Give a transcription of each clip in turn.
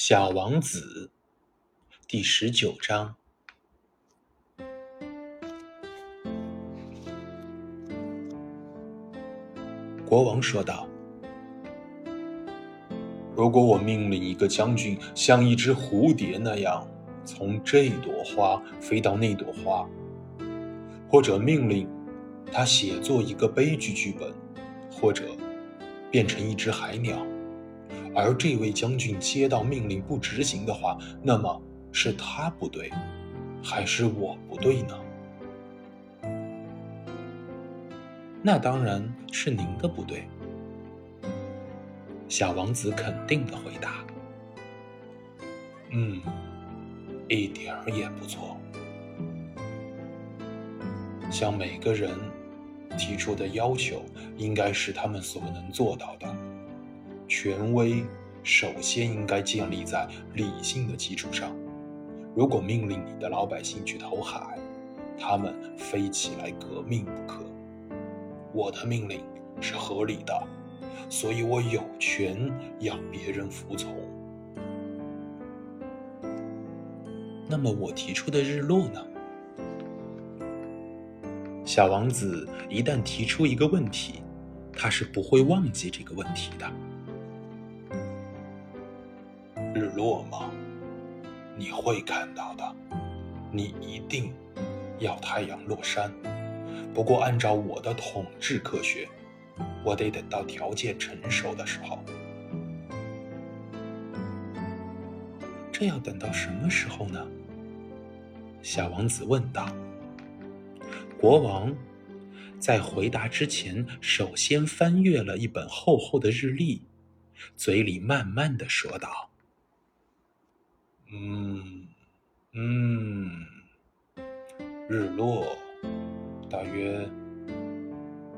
小王子第十九章。国王说道：“如果我命令一个将军像一只蝴蝶那样从这朵花飞到那朵花，或者命令他写作一个悲剧剧本，或者变成一只海鸟。”而这位将军接到命令不执行的话，那么是他不对，还是我不对呢？那当然是您的不对。小王子肯定的回答：“嗯，一点儿也不错。向每个人提出的要求，应该是他们所能做到的。”权威首先应该建立在理性的基础上。如果命令你的老百姓去投海，他们非起来革命不可。我的命令是合理的，所以我有权要别人服从。那么我提出的日落呢？小王子一旦提出一个问题，他是不会忘记这个问题的。日落吗？你会看到的，你一定要太阳落山。不过，按照我的统治科学，我得等到条件成熟的时候。这要等到什么时候呢？小王子问道。国王在回答之前，首先翻阅了一本厚厚的日历，嘴里慢慢的说道。嗯嗯，日落大约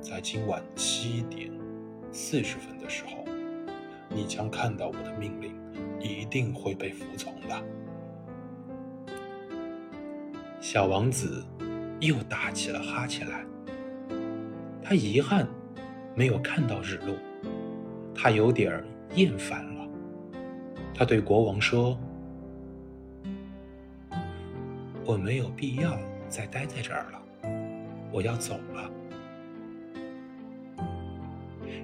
在今晚七点四十分的时候，你将看到我的命令一定会被服从的。小王子又打起了哈欠来，他遗憾没有看到日落，他有点厌烦了。他对国王说。我没有必要再待在这儿了，我要走了。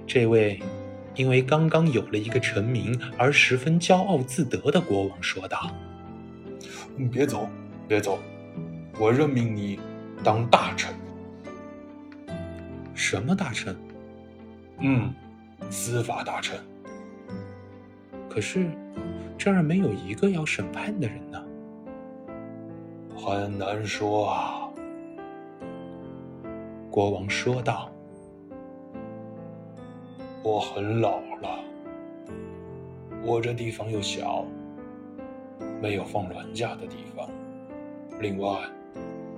这位因为刚刚有了一个臣民而十分骄傲自得的国王说道：“你别走，别走，我任命你当大臣。什么大臣？嗯，司法大臣。可是这儿没有一个要审判的人呢。”很难说啊，国王说道。我很老了，我这地方又小，没有放软架的地方。另外，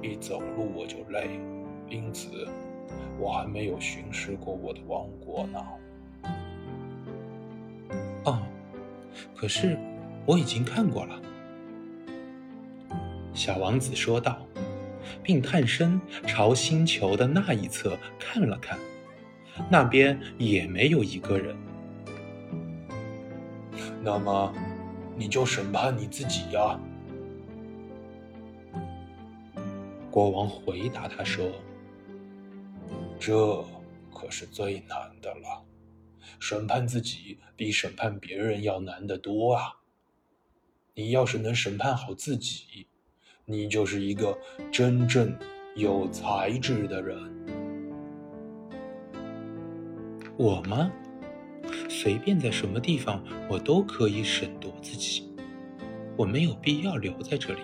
一走路我就累，因此我还没有巡视过我的王国呢。哦，可是我已经看过了。小王子说道，并探身朝星球的那一侧看了看，那边也没有一个人。那么，你就审判你自己呀。”国王回答他说，“这可是最难的了，审判自己比审判别人要难得多啊！你要是能审判好自己。”你就是一个真正有才智的人。我吗？随便在什么地方，我都可以审夺自己。我没有必要留在这里。